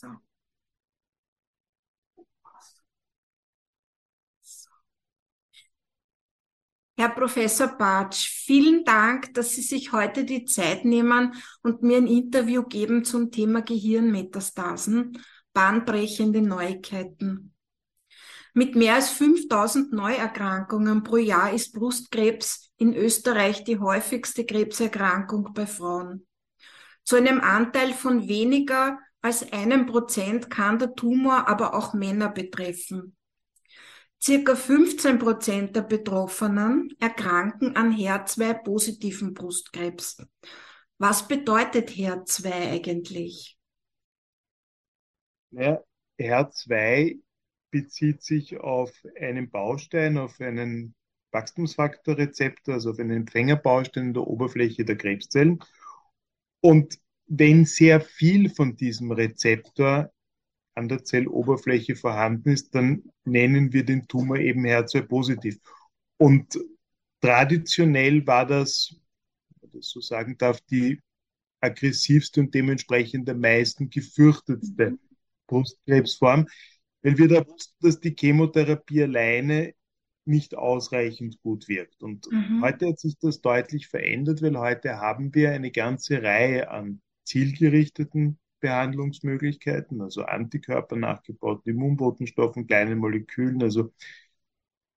So. Herr Professor Bartsch, vielen Dank, dass Sie sich heute die Zeit nehmen und mir ein Interview geben zum Thema Gehirnmetastasen, bahnbrechende Neuigkeiten. Mit mehr als 5000 Neuerkrankungen pro Jahr ist Brustkrebs in Österreich die häufigste Krebserkrankung bei Frauen. Zu einem Anteil von weniger als einem Prozent kann der Tumor aber auch Männer betreffen. Circa 15 Prozent der Betroffenen erkranken an HER2-positiven Brustkrebs. Was bedeutet HER2 eigentlich? Ja, HER2 bezieht sich auf einen Baustein, auf einen Wachstumsfaktorrezeptor, also auf einen Empfängerbaustein in der Oberfläche der Krebszellen. Und wenn sehr viel von diesem Rezeptor an der Zelloberfläche vorhanden ist, dann nennen wir den Tumor eben HER2-positiv. Und traditionell war das, wenn man das so sagen darf, die aggressivste und dementsprechend am meisten gefürchtetste Brustkrebsform, weil wir da wussten, dass die Chemotherapie alleine nicht ausreichend gut wirkt. Und mhm. heute hat sich das deutlich verändert, weil heute haben wir eine ganze Reihe an zielgerichteten Behandlungsmöglichkeiten, also Antikörper nachgebauten Immunbotenstoffen, kleinen Molekülen, also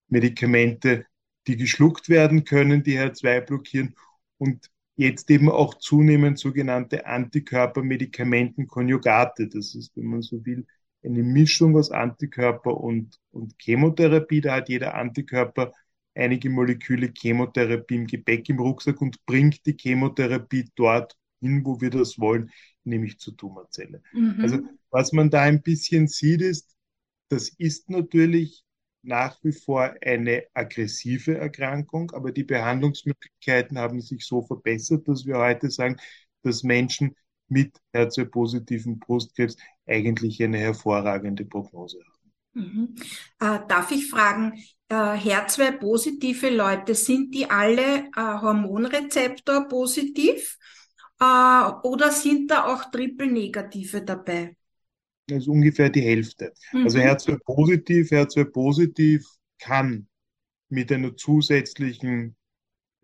Medikamente, die geschluckt werden können, die HER2 blockieren und jetzt eben auch zunehmend sogenannte Antikörper-Medikamentenkonjugate. Das ist, wenn man so will, eine Mischung aus Antikörper und, und Chemotherapie. Da hat jeder Antikörper einige Moleküle Chemotherapie im Gepäck im Rucksack und bringt die Chemotherapie dort hin, wo wir das wollen, nämlich zur Tumorzelle. Mhm. Also was man da ein bisschen sieht, ist, das ist natürlich nach wie vor eine aggressive Erkrankung, aber die Behandlungsmöglichkeiten haben sich so verbessert, dass wir heute sagen, dass Menschen mit HER2-positiven Brustkrebs eigentlich eine hervorragende Prognose haben. Mhm. Äh, darf ich fragen, äh, HER2-positive Leute, sind die alle äh, Hormonrezeptor positiv äh, oder sind da auch Triple-Negative dabei? Das ist ungefähr die Hälfte. Mhm. Also HER2-positiv, HER2-positiv kann mit einer zusätzlichen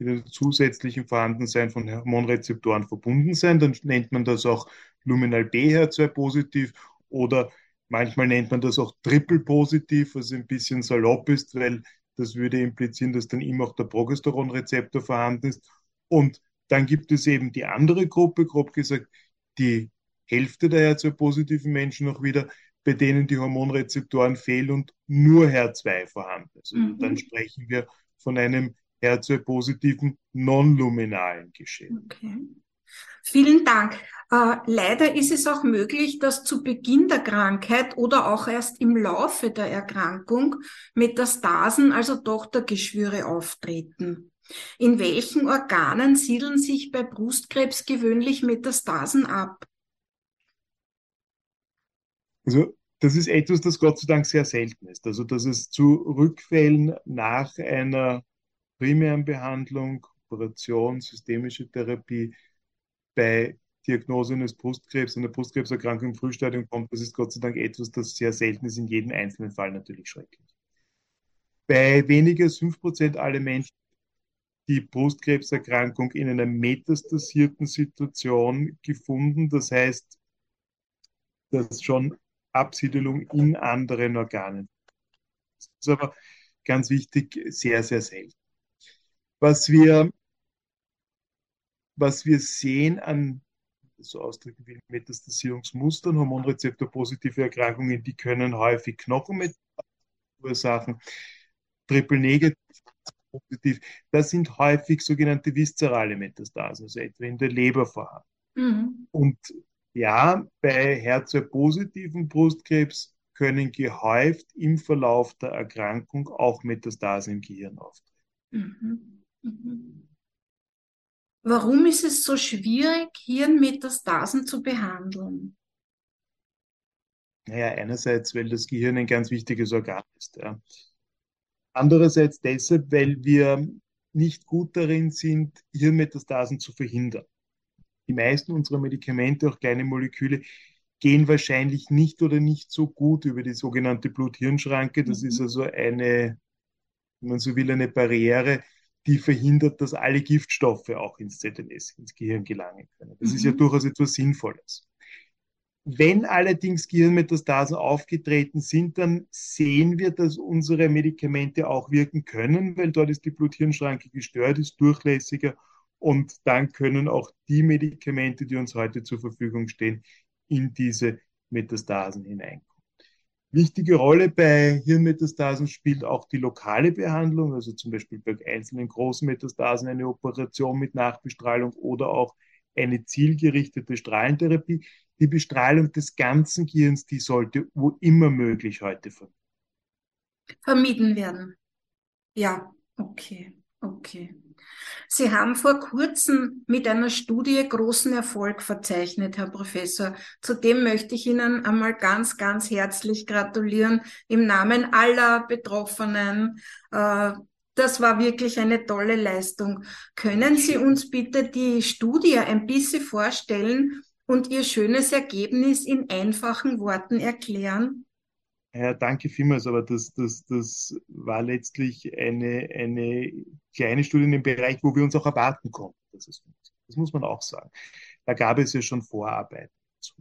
mit einem zusätzlichen Vorhandensein von Hormonrezeptoren verbunden sein. Dann nennt man das auch Luminal B HER2-positiv oder manchmal nennt man das auch Triple-positiv, was ein bisschen salopp ist, weil das würde implizieren, dass dann immer auch der Progesteronrezeptor vorhanden ist. Und dann gibt es eben die andere Gruppe, grob gesagt, die Hälfte der HER2-positiven Menschen noch wieder, bei denen die Hormonrezeptoren fehlen und nur HER2 vorhanden ist. Also mhm. Dann sprechen wir von einem HER2-positiven non-luminalen Geschehen. Okay. Vielen Dank. Äh, leider ist es auch möglich, dass zu Beginn der Krankheit oder auch erst im Laufe der Erkrankung Metastasen, also Tochtergeschwüre auftreten. In welchen Organen siedeln sich bei Brustkrebs gewöhnlich Metastasen ab? Also das ist etwas, das Gott sei Dank sehr selten ist. Also dass es zu Rückfällen nach einer primären Behandlung, Operation, systemische Therapie bei Diagnose eines Brustkrebs, einer Brustkrebserkrankung im Frühstadium kommt, das ist Gott sei Dank etwas, das sehr selten ist, in jedem einzelnen Fall natürlich schrecklich. Bei weniger als 5% aller Menschen die Brustkrebserkrankung in einer metastasierten Situation gefunden. Das heißt, dass schon Absiedelung in anderen Organen. Das ist aber ganz wichtig, sehr, sehr selten. Was wir, was wir sehen an so ausdrücken wie Metastasierungsmustern, Hormonrezeptor-positive Erkrankungen, die können häufig Knochenmetastasen verursachen. Triple-negativ positiv. Das sind häufig sogenannte viszerale Metastasen, also etwa in der Leber vorhanden. Mhm. Und ja, bei HER2-positiven Brustkrebs können gehäuft im Verlauf der Erkrankung auch Metastasen im Gehirn auftreten. Mhm. Mhm. Warum ist es so schwierig, Hirnmetastasen zu behandeln? Naja, einerseits, weil das Gehirn ein ganz wichtiges Organ ist. Ja. Andererseits deshalb, weil wir nicht gut darin sind, Hirnmetastasen zu verhindern. Die meisten unserer Medikamente, auch kleine Moleküle, gehen wahrscheinlich nicht oder nicht so gut über die sogenannte Blut-Hirn-Schranke. Das mhm. ist also eine, wenn man so will, eine Barriere, die verhindert, dass alle Giftstoffe auch ins ZNS, ins Gehirn gelangen können. Das mhm. ist ja mhm. durchaus etwas Sinnvolles. Wenn allerdings Gehirnmetastasen aufgetreten sind, dann sehen wir, dass unsere Medikamente auch wirken können, weil dort ist die Blut-Hirn-Schranke gestört, ist durchlässiger und dann können auch die Medikamente, die uns heute zur Verfügung stehen, in diese Metastasen hineinkommen. Wichtige Rolle bei Hirnmetastasen spielt auch die lokale Behandlung, also zum Beispiel bei einzelnen großen Metastasen eine Operation mit Nachbestrahlung oder auch eine zielgerichtete Strahlentherapie. Die Bestrahlung des ganzen Gehirns, die sollte wo immer möglich heute vermieden. Vermieden werden. Ja, okay, okay. Sie haben vor kurzem mit einer Studie großen Erfolg verzeichnet, Herr Professor. Zudem möchte ich Ihnen einmal ganz, ganz herzlich gratulieren im Namen aller Betroffenen. Äh, das war wirklich eine tolle Leistung. Können Sie uns bitte die Studie ein bisschen vorstellen und Ihr schönes Ergebnis in einfachen Worten erklären? Ja, danke vielmals, aber das, das, das war letztlich eine, eine kleine Studie in dem Bereich, wo wir uns auch erwarten konnten, es funktioniert. Das muss man auch sagen. Da gab es ja schon Vorarbeiten dazu.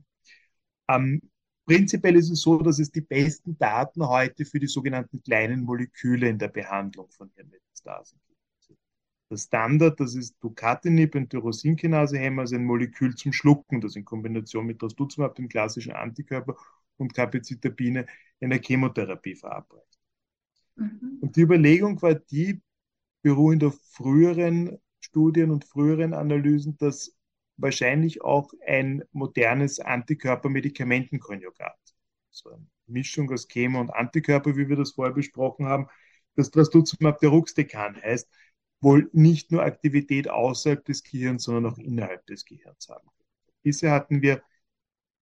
Ähm, prinzipiell ist es so, dass es die besten Daten heute für die sogenannten kleinen Moleküle in der Behandlung von Hirnmetastasen gibt. Das Standard, das ist Ducatinib und Tyrosinkinase-Hämmer, ist ein Molekül zum Schlucken, das in Kombination mit Trastuzumab, dem klassischen Antikörper, und Capizitabine in der Chemotherapie verabreicht. Mhm. Und die Überlegung war die, beruhend auf früheren Studien und früheren Analysen, dass wahrscheinlich auch ein modernes Antikörpermedikamentenkonjugat, so eine Mischung aus Chemo und Antikörper, wie wir das vorher besprochen haben, das Trastuzumab deruxtecan heißt, wohl nicht nur Aktivität außerhalb des Gehirns, sondern auch innerhalb des Gehirns haben. Bisher hatten wir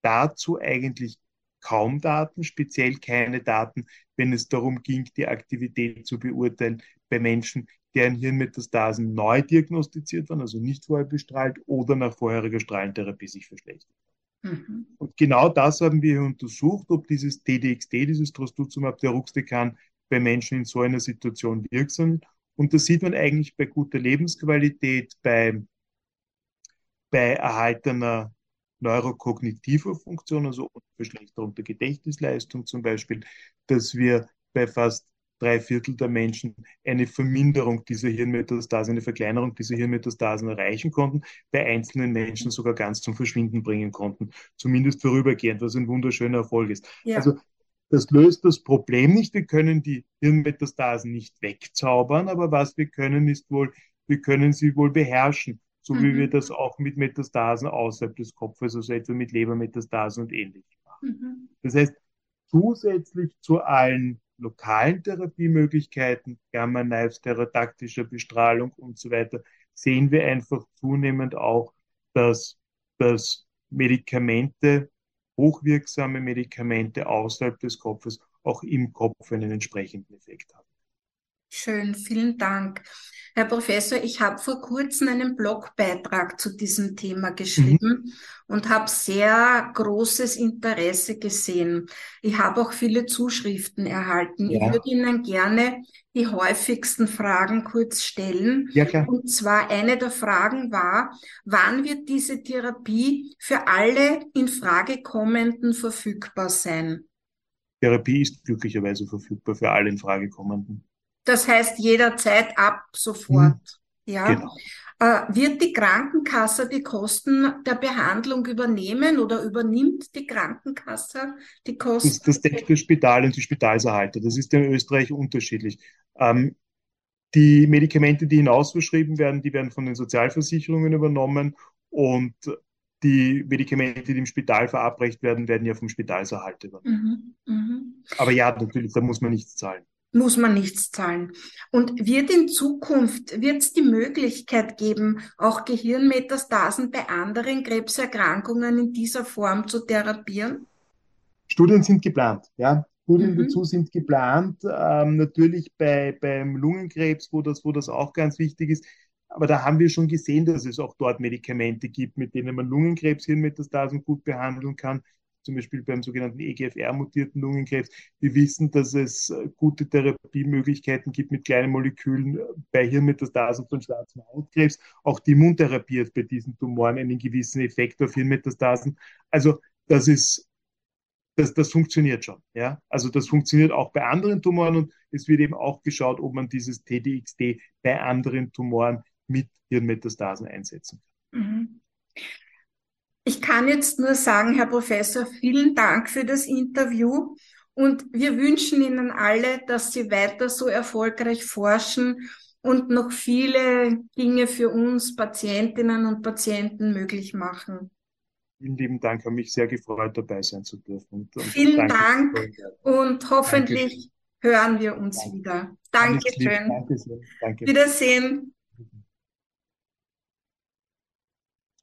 dazu eigentlich kaum Daten, speziell keine Daten, wenn es darum ging, die Aktivität zu beurteilen bei Menschen, deren Hirnmetastasen neu diagnostiziert waren, also nicht vorher bestrahlt oder nach vorheriger Strahlentherapie sich verschlechtert Mhm. Und genau das haben wir untersucht, ob dieses TDXT, dieses Trastuzumab deruxtecan, bei Menschen in so einer Situation wirksam. Und das sieht man eigentlich bei guter Lebensqualität, bei, bei erhaltener neurokognitive Funktion, also Verschlechterung der Gedächtnisleistung zum Beispiel, dass wir bei fast drei Viertel der Menschen eine Verminderung dieser Hirnmetastasen, eine Verkleinerung dieser Hirnmetastasen erreichen konnten, bei einzelnen Menschen sogar ganz zum Verschwinden bringen konnten, zumindest vorübergehend, was ein wunderschöner Erfolg ist. Ja. Also das löst das Problem nicht. Wir können die Hirnmetastasen nicht wegzaubern, aber was wir können, ist wohl, wir können sie wohl beherrschen so mhm. wie wir das auch mit Metastasen außerhalb des Kopfes, also etwa mit Lebermetastasen und ähnlichem machen. Mhm. Das heißt, zusätzlich zu allen lokalen Therapiemöglichkeiten, Gamma-Knives, therapeutischer Bestrahlung und so weiter, sehen wir einfach zunehmend auch, dass, dass Medikamente, hochwirksame Medikamente außerhalb des Kopfes auch im Kopf einen entsprechenden Effekt haben. Schön, vielen Dank. Herr Professor, ich habe vor kurzem einen Blogbeitrag zu diesem Thema geschrieben mhm. und habe sehr großes Interesse gesehen. Ich habe auch viele Zuschriften erhalten. Ja. Ich würde Ihnen gerne die häufigsten Fragen kurz stellen. Ja, klar. Und zwar eine der Fragen war, wann wird diese Therapie für alle in Frage kommenden verfügbar sein? Therapie ist glücklicherweise verfügbar für alle in Frage kommenden. Das heißt jederzeit ab sofort. Hm, ja. Genau. Äh, wird die Krankenkasse die Kosten der Behandlung übernehmen oder übernimmt die Krankenkasse die Kosten? Das, das deckt das Spital und die Spitalserhalter. Das ist in Österreich unterschiedlich. Ähm, die Medikamente, die hinausverschrieben werden, die werden von den Sozialversicherungen übernommen und die Medikamente, die im Spital verabreicht werden, werden ja vom Spitalserhalter übernommen. Mhm, mh. Aber ja, natürlich, da muss man nichts zahlen muss man nichts zahlen. Und wird in Zukunft, wird es die Möglichkeit geben, auch Gehirnmetastasen bei anderen Krebserkrankungen in dieser Form zu therapieren? Studien sind geplant, ja. Studien mhm. dazu sind geplant, ähm, natürlich bei, beim Lungenkrebs, wo das, wo das auch ganz wichtig ist. Aber da haben wir schon gesehen, dass es auch dort Medikamente gibt, mit denen man Lungenkrebs, Hirnmetastasen gut behandeln kann zum Beispiel beim sogenannten EGFR-mutierten Lungenkrebs. Wir wissen, dass es äh, gute Therapiemöglichkeiten gibt mit kleinen Molekülen bei Hirnmetastasen von schwarzem Hautkrebs. Auch die Immuntherapie hat bei diesen Tumoren einen gewissen Effekt auf Hirnmetastasen. Also das ist das, das funktioniert schon. Ja? Also das funktioniert auch bei anderen Tumoren und es wird eben auch geschaut, ob man dieses TDXD bei anderen Tumoren mit Hirnmetastasen einsetzen kann. Mhm. Ich kann jetzt nur sagen, Herr Professor, vielen Dank für das Interview und wir wünschen Ihnen alle, dass Sie weiter so erfolgreich forschen und noch viele Dinge für uns Patientinnen und Patienten möglich machen. Vielen lieben Dank, habe mich sehr gefreut, dabei sein zu dürfen. Und, Vielen Dank und hoffentlich Dankeschön. hören wir uns Danke. wieder. Dankeschön. Danke. Wiedersehen.